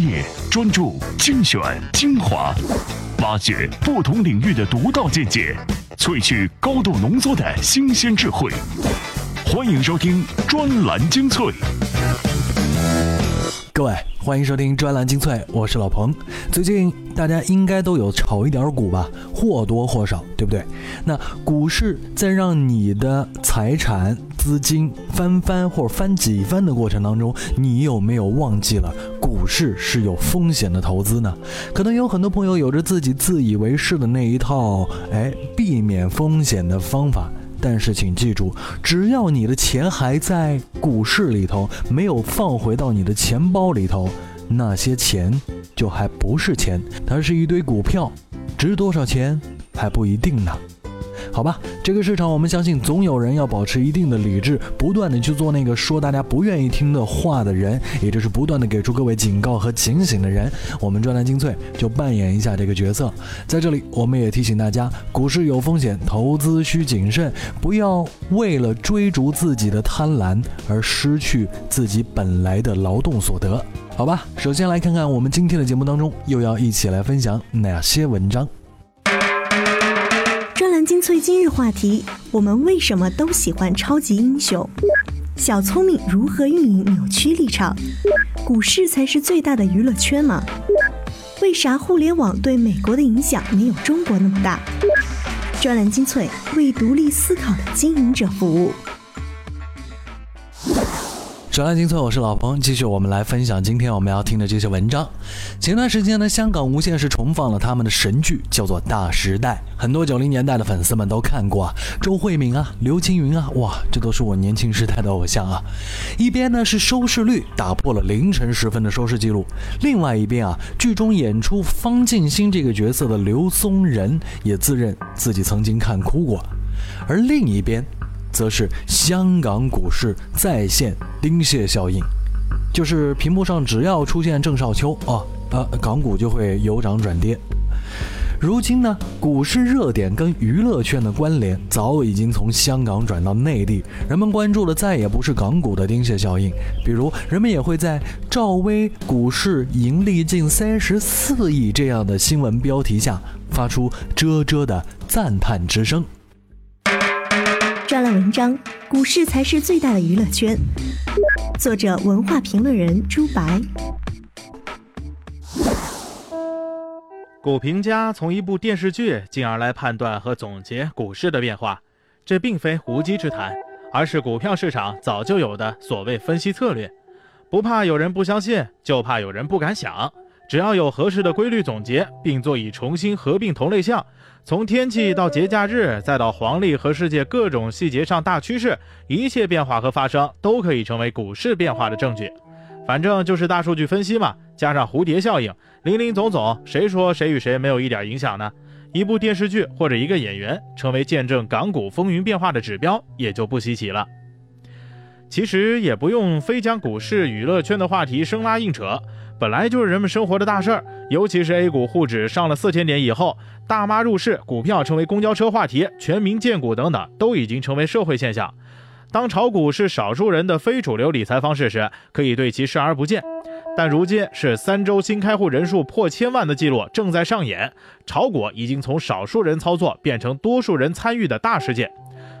业、专注、精选、精华，挖掘不同领域的独到见解，萃取高度浓缩的新鲜智慧。欢迎收听专栏精粹。各位，欢迎收听专栏精粹，我是老彭。最近大家应该都有炒一点股吧，或多或少，对不对？那股市在让你的财产、资金翻番或者翻几番的过程当中，你有没有忘记了股市是有风险的投资呢？可能有很多朋友有着自己自以为是的那一套，哎，避免风险的方法。但是请记住，只要你的钱还在股市里头，没有放回到你的钱包里头，那些钱就还不是钱，它是一堆股票，值多少钱还不一定呢。好吧，这个市场我们相信总有人要保持一定的理智，不断的去做那个说大家不愿意听的话的人，也就是不断的给出各位警告和警醒的人。我们专栏精粹就扮演一下这个角色。在这里，我们也提醒大家，股市有风险，投资需谨慎，不要为了追逐自己的贪婪而失去自己本来的劳动所得。好吧，首先来看看我们今天的节目当中又要一起来分享哪些文章。精粹今日话题：我们为什么都喜欢超级英雄？小聪明如何运营扭曲立场？股市才是最大的娱乐圈吗？为啥互联网对美国的影响没有中国那么大？专栏精粹为独立思考的经营者服务。转来精粹，我是老彭，继续我们来分享今天我们要听的这些文章。前段时间呢，香港无线是重放了他们的神剧，叫做《大时代》，很多九零年代的粉丝们都看过啊，周慧敏啊，刘青云啊，哇，这都是我年轻时代的偶像啊。一边呢是收视率打破了凌晨时分的收视记录，另外一边啊，剧中演出方静心这个角色的刘松仁也自认自己曾经看哭过，而另一边。则是香港股市再现丁蟹效应，就是屏幕上只要出现郑少秋啊，呃，港股就会由涨转跌。如今呢，股市热点跟娱乐圈的关联早已经从香港转到内地，人们关注的再也不是港股的丁蟹效应，比如人们也会在赵薇股市盈利近三十四亿这样的新闻标题下发出啧啧的赞叹之声。文章：股市才是最大的娱乐圈。作者：文化评论人朱白。股评家从一部电视剧进而来判断和总结股市的变化，这并非无稽之谈，而是股票市场早就有的所谓分析策略。不怕有人不相信，就怕有人不敢想。只要有合适的规律总结，并做以重新合并同类项。从天气到节假日，再到黄历和世界各种细节上大趋势，一切变化和发生都可以成为股市变化的证据。反正就是大数据分析嘛，加上蝴蝶效应，林林总总，谁说谁与谁没有一点影响呢？一部电视剧或者一个演员成为见证港股风云变化的指标，也就不稀奇了。其实也不用非将股市娱乐圈的话题生拉硬扯。本来就是人们生活的大事儿，尤其是 A 股沪指上了四千点以后，大妈入市，股票成为公交车话题，全民荐股等等，都已经成为社会现象。当炒股是少数人的非主流理财方式时，可以对其视而不见。但如今是三周新开户人数破千万的记录正在上演，炒股已经从少数人操作变成多数人参与的大事件。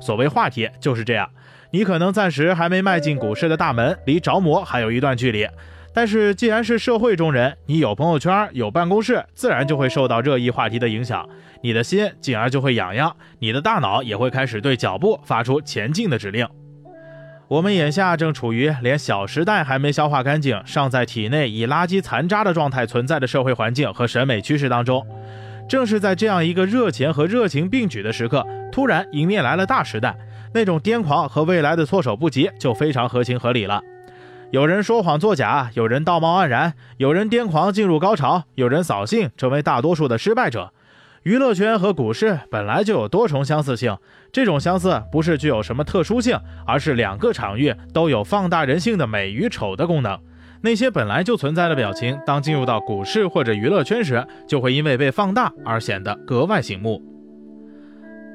所谓话题就是这样，你可能暂时还没迈进股市的大门，离着魔还有一段距离。但是，既然是社会中人，你有朋友圈，有办公室，自然就会受到热议话题的影响，你的心进而就会痒痒，你的大脑也会开始对脚步发出前进的指令。我们眼下正处于连《小时代》还没消化干净，尚在体内以垃圾残渣的状态存在的社会环境和审美趋势当中。正是在这样一个热钱和热情并举的时刻，突然迎面来了大时代，那种癫狂和未来的措手不及就非常合情合理了。有人说谎作假，有人道貌岸然，有人癫狂进入高潮，有人扫兴成为大多数的失败者。娱乐圈和股市本来就有多重相似性，这种相似不是具有什么特殊性，而是两个场域都有放大人性的美与丑的功能。那些本来就存在的表情，当进入到股市或者娱乐圈时，就会因为被放大而显得格外醒目。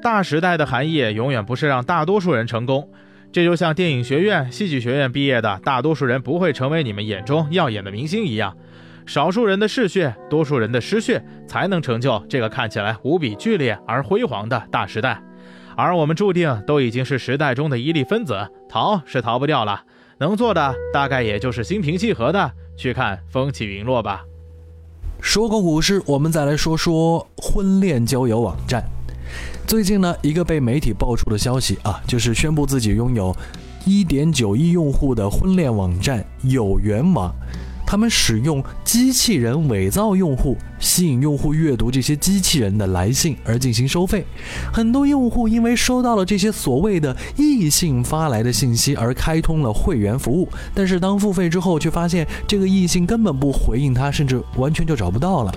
大时代的含义永远不是让大多数人成功。这就像电影学院、戏剧学院毕业的大多数人不会成为你们眼中耀眼的明星一样。少数人的嗜血，多数人的失血，才能成就这个看起来无比剧烈而辉煌的大时代。而我们注定都已经是时代中的一粒分子，逃是逃不掉了。能做的大概也就是心平气和的去看风起云落吧。说过股市，我们再来说说婚恋交友网站。最近呢，一个被媒体爆出的消息啊，就是宣布自己拥有1.9亿用户的婚恋网站有缘网。他们使用机器人伪造用户，吸引用户阅读这些机器人的来信而进行收费。很多用户因为收到了这些所谓的异性发来的信息而开通了会员服务，但是当付费之后，却发现这个异性根本不回应他，甚至完全就找不到了。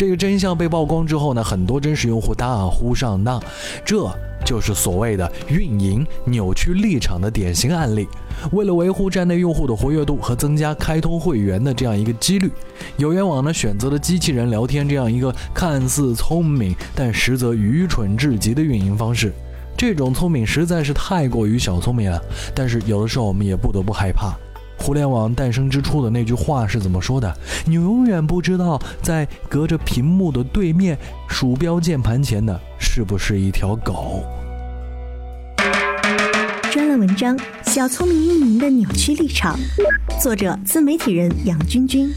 这个真相被曝光之后呢，很多真实用户大呼上当，这就是所谓的运营扭曲立场的典型案例。为了维护站内用户的活跃度和增加开通会员的这样一个几率，有缘网呢选择了机器人聊天这样一个看似聪明但实则愚蠢至极的运营方式。这种聪明实在是太过于小聪明了，但是有的时候我们也不得不害怕。互联网诞生之初的那句话是怎么说的？你永远不知道，在隔着屏幕的对面，鼠标键盘前的是不是一条狗？专栏文章：小聪明运营的扭曲立场，作者：自媒体人杨军军。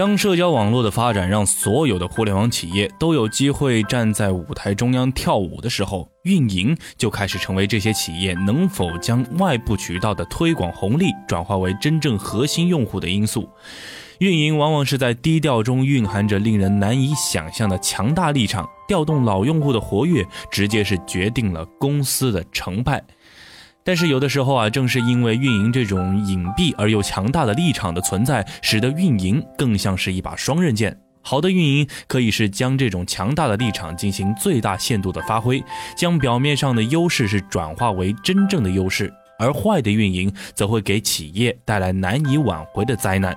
当社交网络的发展让所有的互联网企业都有机会站在舞台中央跳舞的时候，运营就开始成为这些企业能否将外部渠道的推广红利转化为真正核心用户的因素。运营往往是在低调中蕴含着令人难以想象的强大立场，调动老用户的活跃，直接是决定了公司的成败。但是有的时候啊，正是因为运营这种隐蔽而又强大的立场的存在，使得运营更像是一把双刃剑。好的运营可以是将这种强大的立场进行最大限度的发挥，将表面上的优势是转化为真正的优势；而坏的运营则会给企业带来难以挽回的灾难。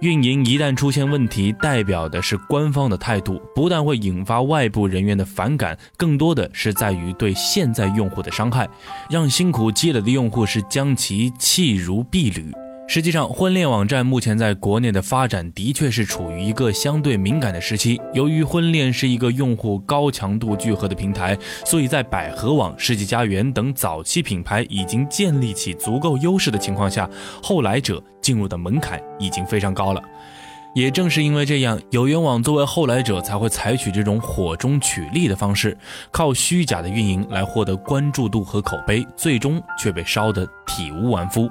运营一旦出现问题，代表的是官方的态度，不但会引发外部人员的反感，更多的是在于对现在用户的伤害，让辛苦积累的用户是将其弃如敝履。实际上，婚恋网站目前在国内的发展的确是处于一个相对敏感的时期。由于婚恋是一个用户高强度聚合的平台，所以在百合网、世纪佳缘等早期品牌已经建立起足够优势的情况下，后来者进入的门槛已经非常高了。也正是因为这样，有缘网作为后来者才会采取这种火中取栗的方式，靠虚假的运营来获得关注度和口碑，最终却被烧得体无完肤。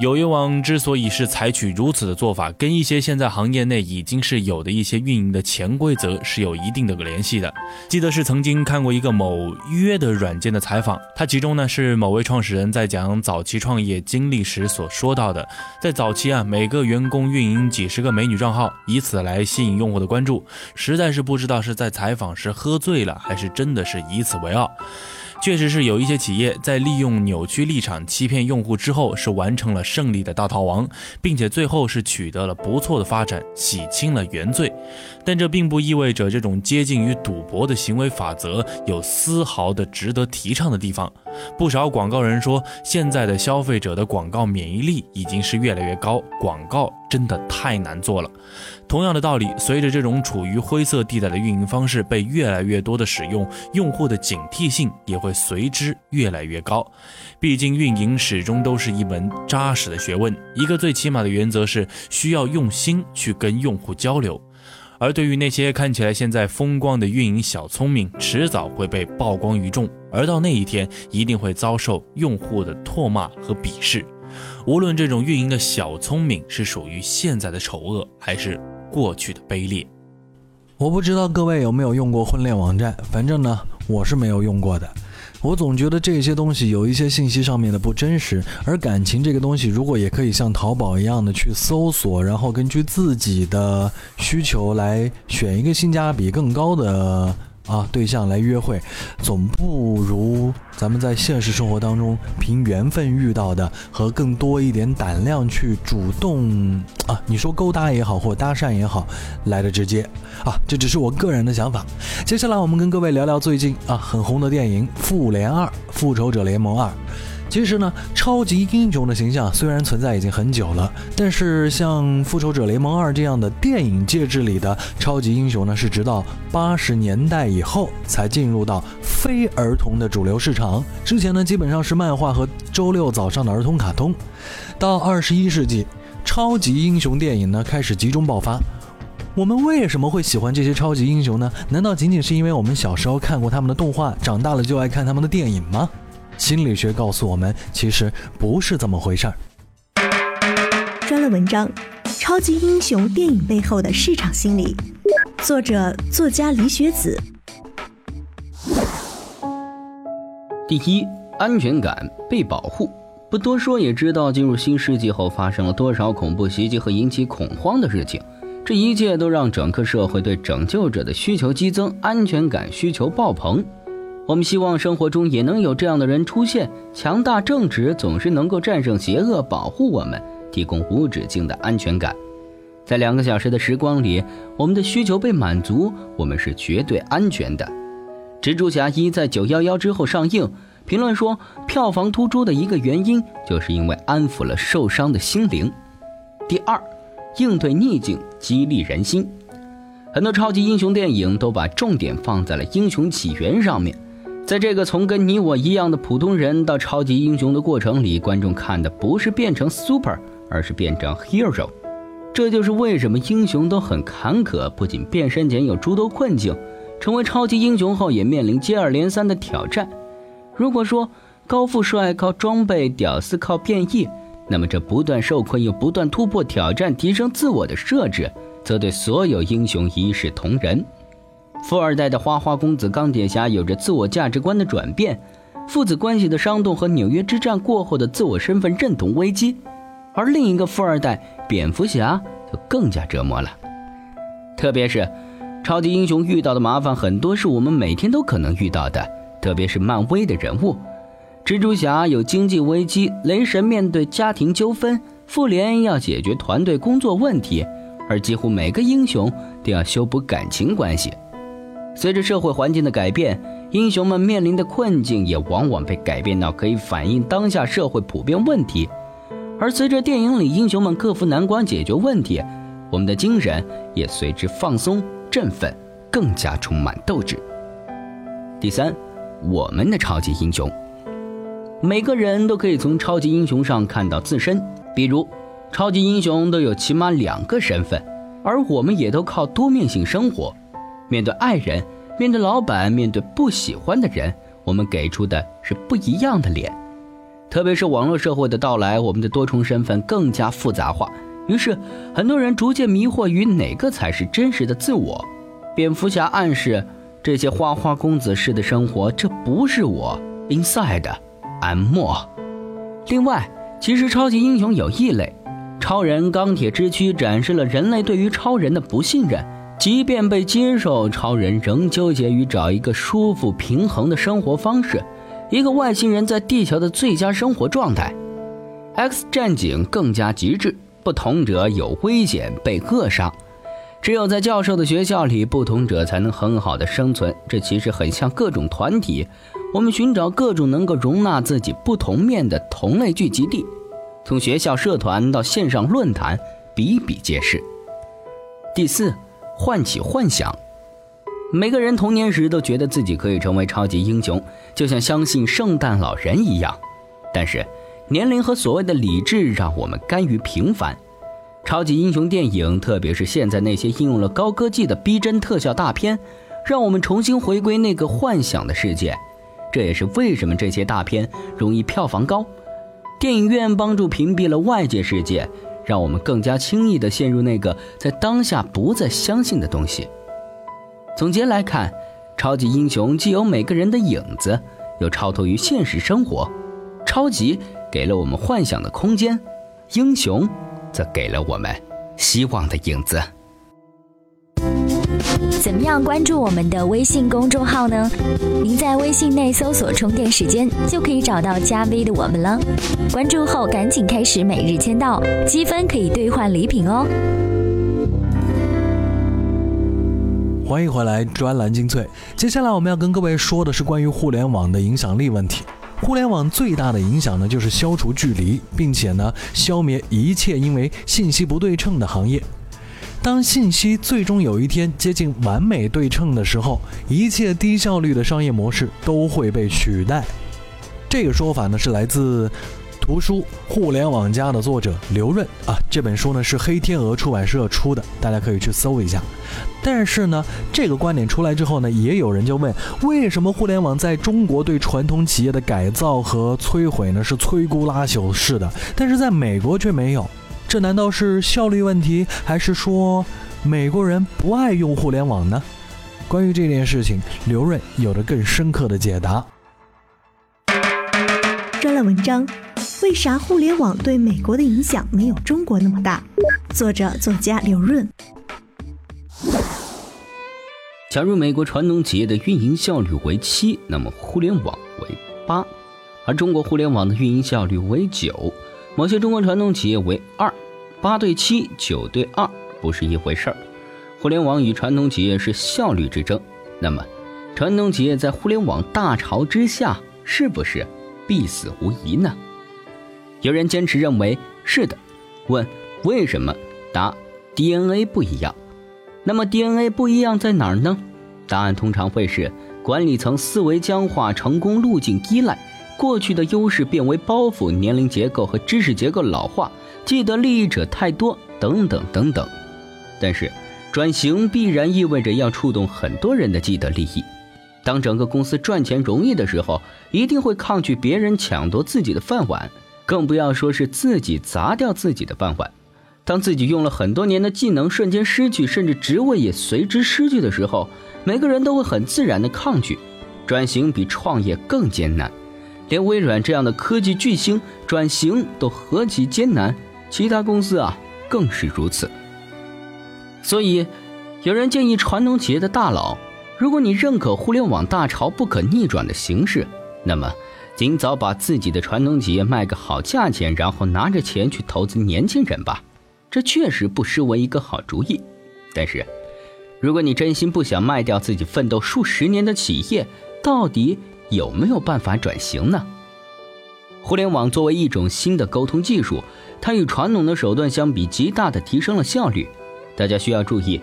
有缘网之所以是采取如此的做法，跟一些现在行业内已经是有的一些运营的潜规则是有一定的联系的。记得是曾经看过一个某约的软件的采访，它其中呢是某位创始人在讲早期创业经历时所说到的，在早期啊，每个员工运营几十个美女账号，以此来吸引用户的关注，实在是不知道是在采访时喝醉了，还是真的是以此为傲。确实是有一些企业在利用扭曲立场欺骗用户之后，是完成了胜利的大逃亡，并且最后是取得了不错的发展，洗清了原罪。但这并不意味着这种接近于赌博的行为法则有丝毫的值得提倡的地方。不少广告人说，现在的消费者的广告免疫力已经是越来越高，广告真的太难做了。同样的道理，随着这种处于灰色地带的运营方式被越来越多的使用，用户的警惕性也会随之越来越高。毕竟，运营始终都是一门扎实的学问，一个最起码的原则是需要用心去跟用户交流。而对于那些看起来现在风光的运营小聪明，迟早会被曝光于众，而到那一天，一定会遭受用户的唾骂和鄙视。无论这种运营的小聪明是属于现在的丑恶，还是过去的卑劣，我不知道各位有没有用过婚恋网站，反正呢，我是没有用过的。我总觉得这些东西有一些信息上面的不真实，而感情这个东西，如果也可以像淘宝一样的去搜索，然后根据自己的需求来选一个性价比更高的。啊，对象来约会，总不如咱们在现实生活当中凭缘分遇到的和更多一点胆量去主动啊，你说勾搭也好，或搭讪也好，来的直接啊，这只是我个人的想法。接下来我们跟各位聊聊最近啊很红的电影《复联二：复仇者联盟二》。其实呢，超级英雄的形象虽然存在已经很久了，但是像《复仇者联盟二》这样的电影介质里的超级英雄呢，是直到八十年代以后才进入到非儿童的主流市场。之前呢，基本上是漫画和周六早上的儿童卡通。到二十一世纪，超级英雄电影呢开始集中爆发。我们为什么会喜欢这些超级英雄呢？难道仅仅是因为我们小时候看过他们的动画，长大了就爱看他们的电影吗？心理学告诉我们，其实不是这么回事儿。专栏文章《超级英雄电影背后的市场心理》，作者作家李雪子。第一，安全感被保护，不多说也知道，进入新世纪后发生了多少恐怖袭击和引起恐慌的事情。这一切都让整个社会对拯救者的需求激增，安全感需求爆棚。我们希望生活中也能有这样的人出现，强大正直，总是能够战胜邪恶，保护我们，提供无止境的安全感。在两个小时的时光里，我们的需求被满足，我们是绝对安全的。蜘蛛侠一在九幺幺之后上映，评论说票房突出的一个原因，就是因为安抚了受伤的心灵。第二，应对逆境，激励人心。很多超级英雄电影都把重点放在了英雄起源上面。在这个从跟你我一样的普通人到超级英雄的过程里，观众看的不是变成 super，而是变成 hero。这就是为什么英雄都很坎坷，不仅变身前有诸多困境，成为超级英雄后也面临接二连三的挑战。如果说高富帅靠装备，屌丝靠变异，那么这不断受困又不断突破挑战、提升自我的设置，则对所有英雄一视同仁。富二代的花花公子钢铁侠有着自我价值观的转变，父子关系的伤痛和纽约之战过后的自我身份认同危机，而另一个富二代蝙蝠侠就更加折磨了。特别是，超级英雄遇到的麻烦很多是我们每天都可能遇到的，特别是漫威的人物，蜘蛛侠有经济危机，雷神面对家庭纠纷，复联要解决团队工作问题，而几乎每个英雄都要修补感情关系。随着社会环境的改变，英雄们面临的困境也往往被改变到可以反映当下社会普遍问题。而随着电影里英雄们克服难关、解决问题，我们的精神也随之放松、振奋，更加充满斗志。第三，我们的超级英雄，每个人都可以从超级英雄上看到自身。比如，超级英雄都有起码两个身份，而我们也都靠多面性生活。面对爱人，面对老板，面对不喜欢的人，我们给出的是不一样的脸。特别是网络社会的到来，我们的多重身份更加复杂化。于是，很多人逐渐迷惑于哪个才是真实的自我。蝙蝠侠暗示，这些花花公子式的生活，这不是我。Inside，I'm more。另外，其实超级英雄有异类，超人钢铁之躯展示了人类对于超人的不信任。即便被接受，超人仍纠结于找一个舒服平衡的生活方式，一个外星人在地球的最佳生活状态。X 战警更加极致，不同者有危险被扼杀，只有在教授的学校里，不同者才能很好的生存。这其实很像各种团体，我们寻找各种能够容纳自己不同面的同类聚集地，从学校社团到线上论坛，比比皆是。第四。唤起幻想，每个人童年时都觉得自己可以成为超级英雄，就像相信圣诞老人一样。但是，年龄和所谓的理智让我们甘于平凡。超级英雄电影，特别是现在那些应用了高科技的逼真特效大片，让我们重新回归那个幻想的世界。这也是为什么这些大片容易票房高。电影院帮助屏蔽了外界世界。让我们更加轻易地陷入那个在当下不再相信的东西。总结来看，超级英雄既有每个人的影子，又超脱于现实生活。超级给了我们幻想的空间，英雄则给了我们希望的影子。怎么样关注我们的微信公众号呢？您在微信内搜索“充电时间”，就可以找到加 V 的我们了。关注后赶紧开始每日签到，积分可以兑换礼品哦。欢迎回来，专栏精粹。接下来我们要跟各位说的是关于互联网的影响力问题。互联网最大的影响呢，就是消除距离，并且呢，消灭一切因为信息不对称的行业。当信息最终有一天接近完美对称的时候，一切低效率的商业模式都会被取代。这个说法呢，是来自图书《互联网加》的作者刘润啊。这本书呢是黑天鹅出版社出的，大家可以去搜一下。但是呢，这个观点出来之后呢，也有人就问：为什么互联网在中国对传统企业的改造和摧毁呢是摧枯拉朽式的，但是在美国却没有？这难道是效率问题，还是说美国人不爱用互联网呢？关于这件事情，刘润有着更深刻的解答。专栏文章：为啥互联网对美国的影响没有中国那么大？作者作家刘润。假如美国传统企业的运营效率为七，那么互联网为八，而中国互联网的运营效率为九。某些中国传统企业为二。八对七，九对二，不是一回事儿。互联网与传统企业是效率之争，那么，传统企业在互联网大潮之下，是不是必死无疑呢？有人坚持认为是的。问为什么？答：DNA 不一样。那么 DNA 不一样在哪儿呢？答案通常会是管理层思维僵化，成功路径依赖，过去的优势变为包袱，年龄结构和知识结构老化。既得利益者太多，等等等等，但是转型必然意味着要触动很多人的既得利益。当整个公司赚钱容易的时候，一定会抗拒别人抢夺自己的饭碗，更不要说是自己砸掉自己的饭碗。当自己用了很多年的技能瞬间失去，甚至职位也随之失去的时候，每个人都会很自然的抗拒。转型比创业更艰难，连微软这样的科技巨星转型都何其艰难。其他公司啊，更是如此。所以，有人建议传统企业的大佬，如果你认可互联网大潮不可逆转的形势，那么尽早把自己的传统企业卖个好价钱，然后拿着钱去投资年轻人吧。这确实不失为一个好主意。但是，如果你真心不想卖掉自己奋斗数十年的企业，到底有没有办法转型呢？互联网作为一种新的沟通技术，它与传统的手段相比，极大的提升了效率。大家需要注意，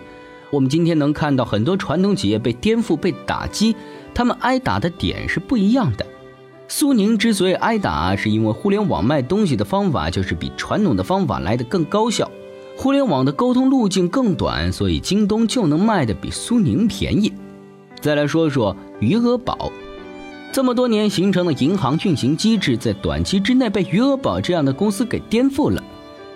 我们今天能看到很多传统企业被颠覆、被打击，他们挨打的点是不一样的。苏宁之所以挨打，是因为互联网卖东西的方法就是比传统的方法来得更高效，互联网的沟通路径更短，所以京东就能卖得比苏宁便宜。再来说说余额宝。这么多年形成的银行运行机制，在短期之内被余额宝这样的公司给颠覆了。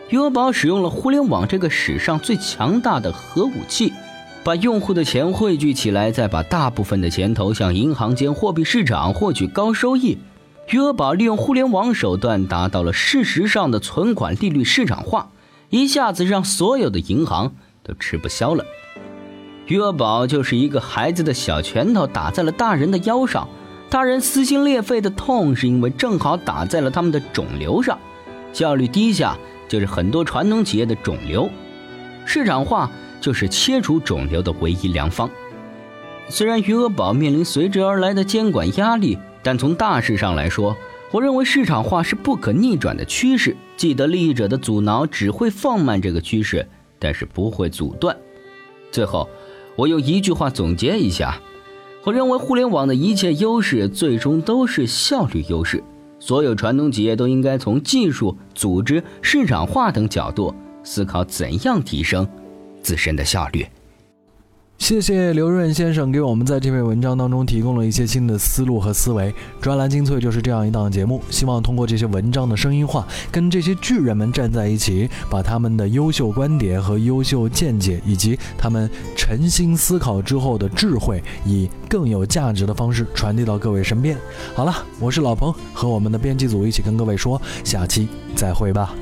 余额宝使用了互联网这个史上最强大的核武器，把用户的钱汇聚起来，再把大部分的钱投向银行间货币市场，获取高收益。余额宝利用互联网手段，达到了事实上的存款利率市场化，一下子让所有的银行都吃不消了。余额宝就是一个孩子的小拳头打在了大人的腰上。大人撕心裂肺的痛，是因为正好打在了他们的肿瘤上。效率低下，就是很多传统企业的肿瘤。市场化就是切除肿瘤的唯一良方。虽然余额宝面临随之而来的监管压力，但从大势上来说，我认为市场化是不可逆转的趋势。既得利益者的阻挠只会放慢这个趋势，但是不会阻断。最后，我用一句话总结一下。我认为互联网的一切优势最终都是效率优势，所有传统企业都应该从技术、组织、市场化等角度思考怎样提升自身的效率。谢谢刘润先生给我们在这篇文章当中提供了一些新的思路和思维。专栏精粹就是这样一档节目，希望通过这些文章的声音化，跟这些巨人们站在一起，把他们的优秀观点和优秀见解，以及他们诚心思考之后的智慧，以更有价值的方式传递到各位身边。好了，我是老彭，和我们的编辑组一起跟各位说，下期再会吧。